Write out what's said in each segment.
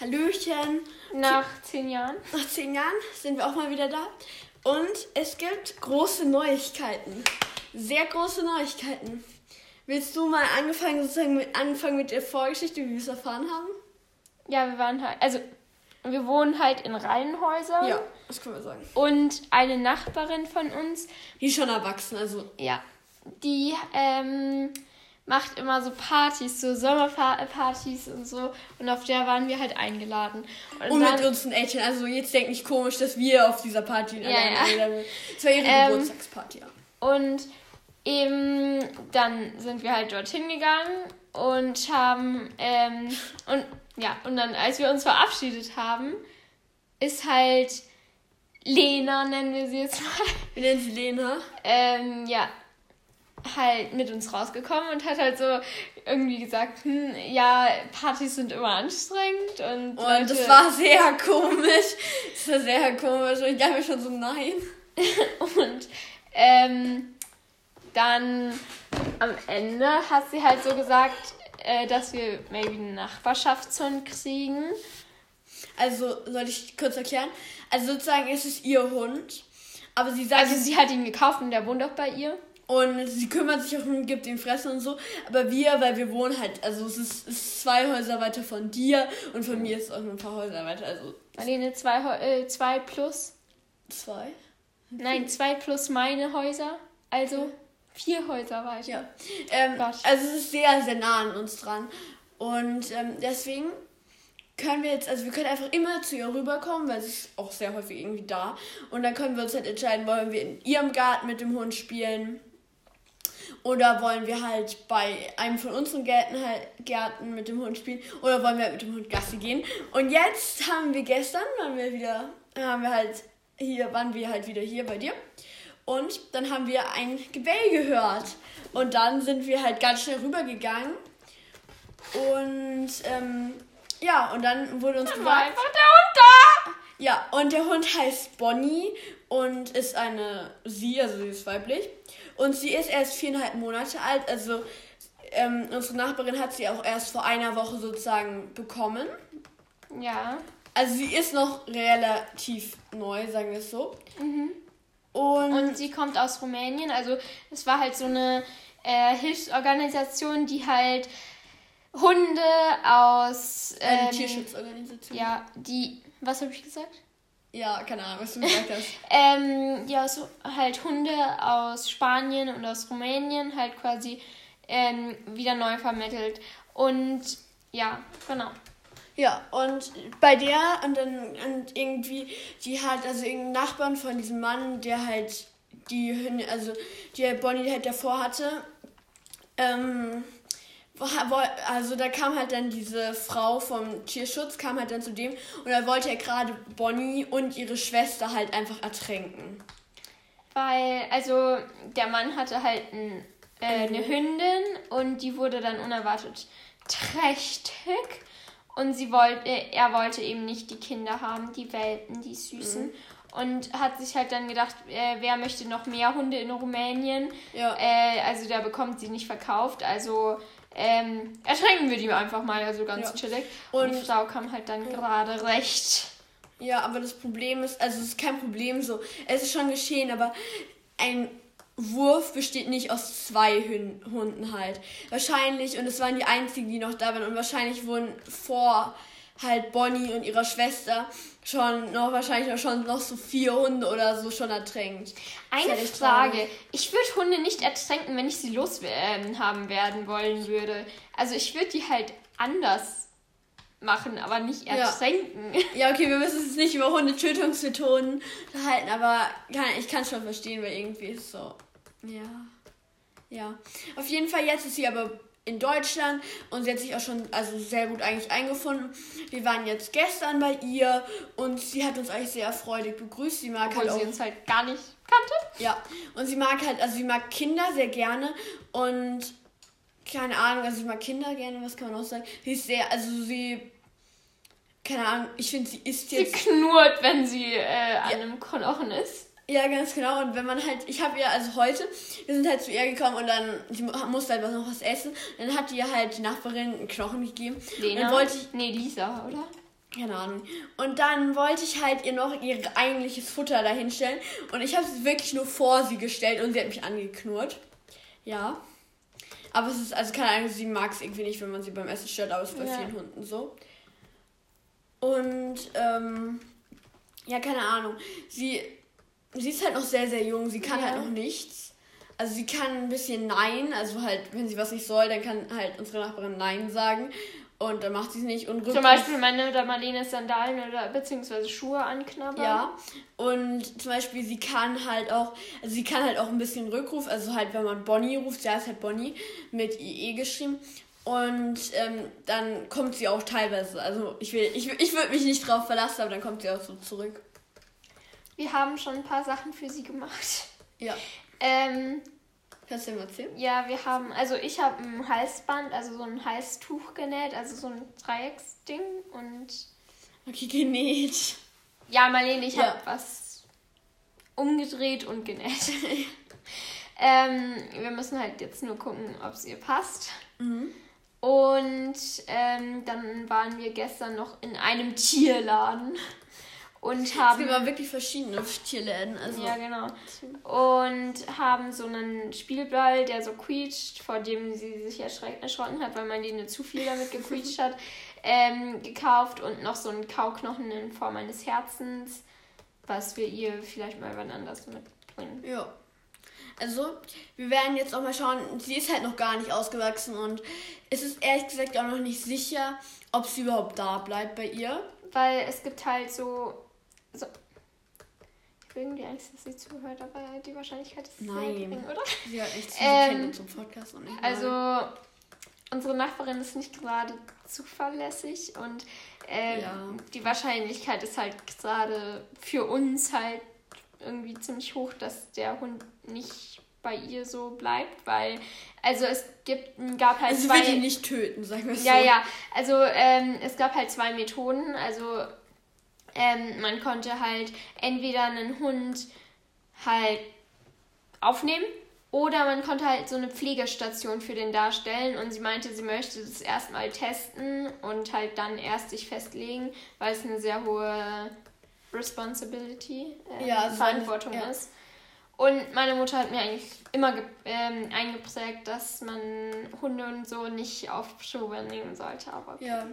Hallöchen. Nach zehn Jahren. Nach zehn Jahren sind wir auch mal wieder da. Und es gibt große Neuigkeiten. Sehr große Neuigkeiten. Willst du mal angefangen, sozusagen mit, anfangen mit der Vorgeschichte, wie wir es erfahren haben? Ja, wir waren halt, also wir wohnen halt in Reihenhäusern. Ja, das können wir sagen. Und eine Nachbarin von uns. Die ist schon erwachsen, also. Ja. Die ähm, macht immer so Partys, so Sommerpartys und so. Und auf der waren wir halt eingeladen. Und, und mit unseren Eltern. Also jetzt denkt nicht komisch, dass wir auf dieser Party ja, ja. Das war ihre ähm, Geburtstagsparty, ja. Und eben dann sind wir halt dorthin gegangen und haben ähm, und ja und dann als wir uns verabschiedet haben ist halt Lena nennen wir sie jetzt mal wie nennen sie Lena ähm, ja halt mit uns rausgekommen und hat halt so irgendwie gesagt, hm, ja, Partys sind immer anstrengend und. Und Leute das war sehr komisch. Das war sehr komisch. Und ich dachte mir schon so, nein. und ähm, dann am Ende hat sie halt so gesagt, äh, dass wir maybe einen Nachbarschaftshund kriegen. Also, soll ich kurz erklären? Also sozusagen ist es ihr Hund. Aber sie sagt. Also sie hat ihn gekauft und der wohnt auch bei ihr. Und sie kümmert sich auch um, gibt ihm Fressen und so. Aber wir, weil wir wohnen halt, also es ist, ist zwei Häuser weiter von dir und von mir ist es auch nur ein paar Häuser weiter. Also Marlene, zwei, äh, zwei plus? Zwei? Nein, zwei plus meine Häuser. Also vier Häuser weiter. Ja. Ähm, also es ist sehr, sehr nah an uns dran. Und ähm, deswegen können wir jetzt, also wir können einfach immer zu ihr rüberkommen, weil sie ist auch sehr häufig irgendwie da. Und dann können wir uns halt entscheiden, wollen wir in ihrem Garten mit dem Hund spielen oder wollen wir halt bei einem von unseren Gärten, halt, Gärten mit dem Hund spielen? Oder wollen wir halt mit dem Hund Gassi gehen? Und jetzt haben wir gestern, waren wir wieder, haben wir halt hier, waren wir halt wieder hier bei dir. Und dann haben wir ein Gebell gehört. Und dann sind wir halt ganz schnell rübergegangen. Und ähm, ja, und dann wurde uns dann gesagt. War einfach der Hund da! Ja, und der Hund heißt Bonnie und ist eine sie, also sie ist weiblich. Und sie ist erst viereinhalb Monate alt. Also ähm, unsere Nachbarin hat sie auch erst vor einer Woche sozusagen bekommen. Ja. Also sie ist noch relativ neu, sagen wir es so. Mhm. Und, und sie kommt aus Rumänien. Also es war halt so eine äh, Hilfsorganisation, die halt Hunde aus... Ähm, eine Tierschutzorganisation. Ja, die... Was habe ich gesagt? Ja, keine Ahnung, was du gesagt hast. ähm, ja, so halt Hunde aus Spanien und aus Rumänien halt quasi ähm, wieder neu vermittelt. Und ja, genau. Ja, und bei der und dann und irgendwie, die hat also irgendeinen Nachbarn von diesem Mann, der halt die Hunde, also die Bonnie halt davor hatte, ähm, also da kam halt dann diese Frau vom Tierschutz, kam halt dann zu dem und da wollte er gerade Bonnie und ihre Schwester halt einfach ertränken. Weil, also der Mann hatte halt ein, äh, eine Hündin und die wurde dann unerwartet trächtig und sie wollte, er wollte eben nicht die Kinder haben, die Welpen, die Süßen. Mhm. Und hat sich halt dann gedacht, äh, wer möchte noch mehr Hunde in Rumänien? Ja. Äh, also der bekommt sie nicht verkauft. Also ähm, ertränken wir die einfach mal, also ganz ja. chillig. Und, und die Frau kam halt dann ja. gerade recht. Ja, aber das Problem ist, also es ist kein Problem so. Es ist schon geschehen, aber ein Wurf besteht nicht aus zwei Hunden halt. Wahrscheinlich, und es waren die einzigen, die noch da waren, und wahrscheinlich wurden vor halt Bonnie und ihrer Schwester schon noch wahrscheinlich noch schon noch so vier Hunde oder so schon ertränkt. Eine Frage. Traurig. Ich würde Hunde nicht ertränken, wenn ich sie loshaben ähm, werden wollen würde. Also ich würde die halt anders machen, aber nicht ertränken. Ja. ja, okay, wir müssen es nicht über Hundetötungsmethoden halten, aber ich kann es schon verstehen, weil irgendwie ist so. Ja. Ja. Auf jeden Fall, jetzt ist sie aber in Deutschland und sie hat sich auch schon also sehr gut eigentlich eingefunden. Wir waren jetzt gestern bei ihr und sie hat uns eigentlich sehr freudig begrüßt. Sie mag Obwohl halt sie uns halt gar nicht kannte. Ja, und sie mag halt, also sie mag Kinder sehr gerne und keine Ahnung, also sie mag Kinder gerne, was kann man auch sagen? Sie ist sehr, also sie keine Ahnung, ich finde, sie ist jetzt. Sie knurrt, wenn sie äh, an ja. einem Knochen ist. Ja, ganz genau. Und wenn man halt, ich habe ja, also heute, wir sind halt zu ihr gekommen und dann, sie musste halt was noch was essen. Dann hat ihr halt die Nachbarin einen Knochen gegeben. Lena? dann wollte ich. Nee, Lisa, oder? Keine Ahnung. Und dann wollte ich halt ihr noch ihr eigentliches Futter dahinstellen. Und ich habe es wirklich nur vor sie gestellt und sie hat mich angeknurrt. Ja. Aber es ist, also keine Ahnung, sie mag es irgendwie nicht, wenn man sie beim Essen stört, aber es ist bei ja. vielen Hunden so. Und, ähm, ja, keine Ahnung. Sie, sie ist halt noch sehr, sehr jung. Sie kann ja. halt noch nichts. Also sie kann ein bisschen Nein, also halt, wenn sie was nicht soll, dann kann halt unsere Nachbarin Nein sagen. Und dann macht sie es nicht. Und zum Beispiel meine oder Marlene Sandalen oder beziehungsweise Schuhe anknabbern. Ja. Und zum Beispiel sie kann halt auch, also sie kann halt auch ein bisschen Rückruf, also halt wenn man Bonnie ruft, sie heißt halt Bonnie mit IE geschrieben. Und ähm, dann kommt sie auch teilweise. Also ich will, ich, ich würde mich nicht drauf verlassen, aber dann kommt sie auch so zurück. Wir haben schon ein paar Sachen für sie gemacht. Ja. Ähm, Kannst du mal erzählen? Ja, wir haben, also ich habe ein Halsband, also so ein Halstuch genäht, also so ein Dreiecksding und. Okay, genäht. Ja, Marlene, ich ja. habe was umgedreht und genäht. ähm, wir müssen halt jetzt nur gucken, ob es ihr passt. Mhm. Und ähm, dann waren wir gestern noch in einem Tierladen und haben. Es gibt aber wirklich verschiedene Tierläden. Also. Ja, genau. Und haben so einen Spielball, der so quietscht, vor dem sie sich erschrocken hat, weil man die zu viel damit gequietscht hat, ähm, gekauft und noch so einen Kauknochen in Form eines Herzens, was wir ihr vielleicht mal wann anders mitbringen. Ja. Also, wir werden jetzt auch mal schauen. Sie ist halt noch gar nicht ausgewachsen und es ist ehrlich gesagt auch noch nicht sicher, ob sie überhaupt da bleibt bei ihr. Weil es gibt halt so so. Ich habe irgendwie Angst, dass sie zuhört, aber die Wahrscheinlichkeit ist Nein. sehr gering, oder? Hat echt, sie ähm, kennt unseren Podcast noch nicht. Also, unsere Nachbarin ist nicht gerade zuverlässig und äh, ja. die Wahrscheinlichkeit ist halt gerade für uns halt irgendwie ziemlich hoch, dass der Hund nicht bei ihr so bleibt, weil also es gibt gab halt also zwei. will ihn nicht töten, sagen wir so. Ja, ja. Also ähm, es gab halt zwei Methoden. Also ähm, man konnte halt entweder einen Hund halt aufnehmen oder man konnte halt so eine Pflegestation für den darstellen und sie meinte, sie möchte das erstmal testen und halt dann erst sich festlegen, weil es eine sehr hohe Responsibility, äh, ja, Verantwortung ist. Und meine Mutter hat mir eigentlich immer ähm, eingeprägt, dass man Hunde und so nicht auf Schuhe nehmen sollte. Aber okay. Ja,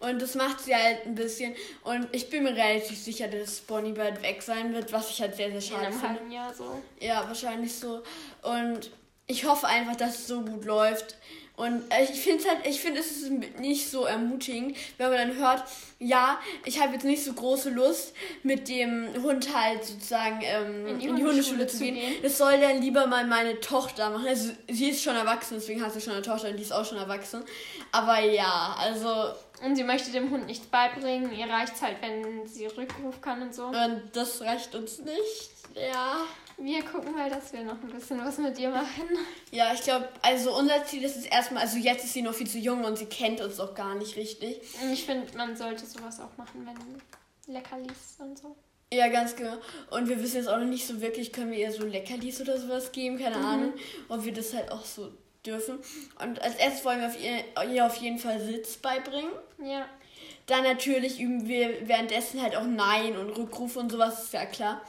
und das macht sie halt ein bisschen. Und ich bin mir relativ sicher, dass Bonnie bald weg sein wird, was ich halt sehr, sehr schade finde. In einem halben Jahr so. Ja, wahrscheinlich so. Und ich hoffe einfach, dass es so gut läuft. Und äh, ich finde halt, ich finde es ist nicht so ermutigend, wenn man dann hört, ja, ich habe jetzt nicht so große Lust, mit dem Hund halt sozusagen ähm, in die, in die Hundeschule, zu gehen. gehen. Das soll dann lieber mal meine Tochter machen. Also sie ist schon erwachsen, deswegen hat sie schon eine Tochter und die ist auch schon erwachsen. Aber ja, also. Und sie möchte dem Hund nichts beibringen. Ihr reicht es halt, wenn sie Rückruf kann und so. Und das reicht uns nicht. Ja. Wir gucken mal, dass wir noch ein bisschen was mit dir machen. Ja, ich glaube, also unser Ziel ist es erstmal, also jetzt ist sie noch viel zu jung und sie kennt uns auch gar nicht richtig. Ich finde, man sollte sowas auch machen, wenn Leckerlis und so. Ja, ganz genau. Und wir wissen jetzt auch noch nicht so wirklich, können wir ihr so Leckerlis oder sowas geben, keine mhm. Ahnung, ob wir das halt auch so dürfen. Und als erstes wollen wir auf ihr, ihr auf jeden Fall Sitz beibringen. Ja. Dann natürlich üben wir währenddessen halt auch Nein und Rückrufe und sowas, ist ja klar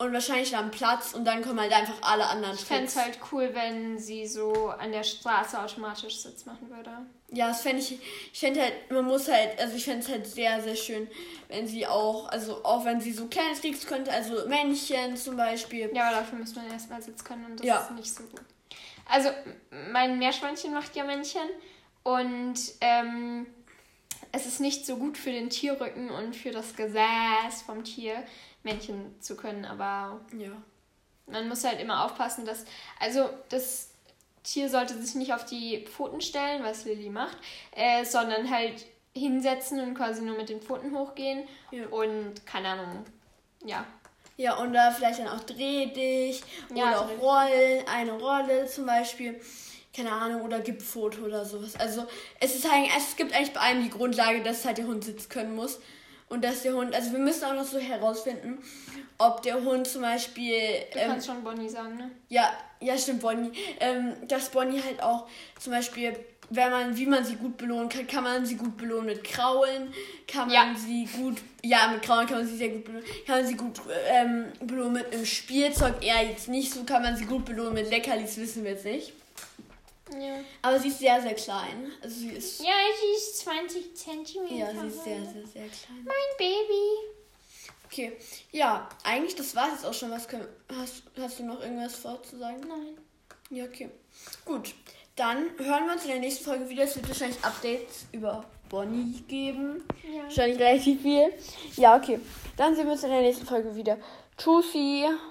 und wahrscheinlich dann Platz und dann kommen halt einfach alle anderen Ich fände es halt cool, wenn sie so an der Straße automatisch Sitz machen würde. Ja, das fände ich, ich fände halt, man muss halt, also ich fände es halt sehr, sehr schön, wenn sie auch, also auch wenn sie so kleine Tricks könnte, also Männchen zum Beispiel. Ja, aber dafür müsste man erstmal Sitz können und das ja. ist nicht so gut. Also, mein Meerschweinchen macht ja Männchen und ähm, es ist nicht so gut für den Tierrücken und für das Gesäß vom Tier. Männchen zu können, aber ja. man muss halt immer aufpassen, dass, also das Tier sollte sich nicht auf die Pfoten stellen, was Lilly macht, äh, sondern halt hinsetzen und quasi nur mit den Pfoten hochgehen ja. und keine Ahnung, ja. Ja, und da vielleicht dann auch dreh dich ja, oder auch rollen, eine Rolle zum Beispiel keine Ahnung, oder Foto oder sowas. Also es ist eigentlich, es gibt eigentlich bei allem die Grundlage, dass halt der Hund sitzen können muss. Und dass der Hund, also wir müssen auch noch so herausfinden, ob der Hund zum Beispiel. Du ähm, kannst schon Bonnie sagen, ne? Ja, ja, stimmt, Bonnie. Ähm, dass Bonnie halt auch zum Beispiel wenn man, wie man sie gut belohnen kann, kann man sie gut belohnen mit Kraulen, kann man ja. sie gut, ja, mit Kraulen kann man sie sehr gut belohnen, kann man sie gut ähm, belohnen mit einem Spielzeug, eher jetzt nicht so, kann man sie gut belohnen mit Leckerlis, wissen wir jetzt nicht. Ja. Aber sie ist sehr, sehr klein. Also sie ist. Ja, sie ist 20 Zentimeter. Ja, sie ist sehr, sehr, sehr klein. Mein Baby. Okay. Ja, eigentlich, das war jetzt auch schon. Was können, hast, hast du noch irgendwas vorzusagen? Nein. Ja, okay. Gut. Dann hören wir uns in der nächsten Folge wieder. Es wird wahrscheinlich Updates über Bonnie geben. Ja. Wahrscheinlich relativ viel. Ja, okay. Dann sehen wir uns in der nächsten Folge wieder. Tschüssi. Tschüss.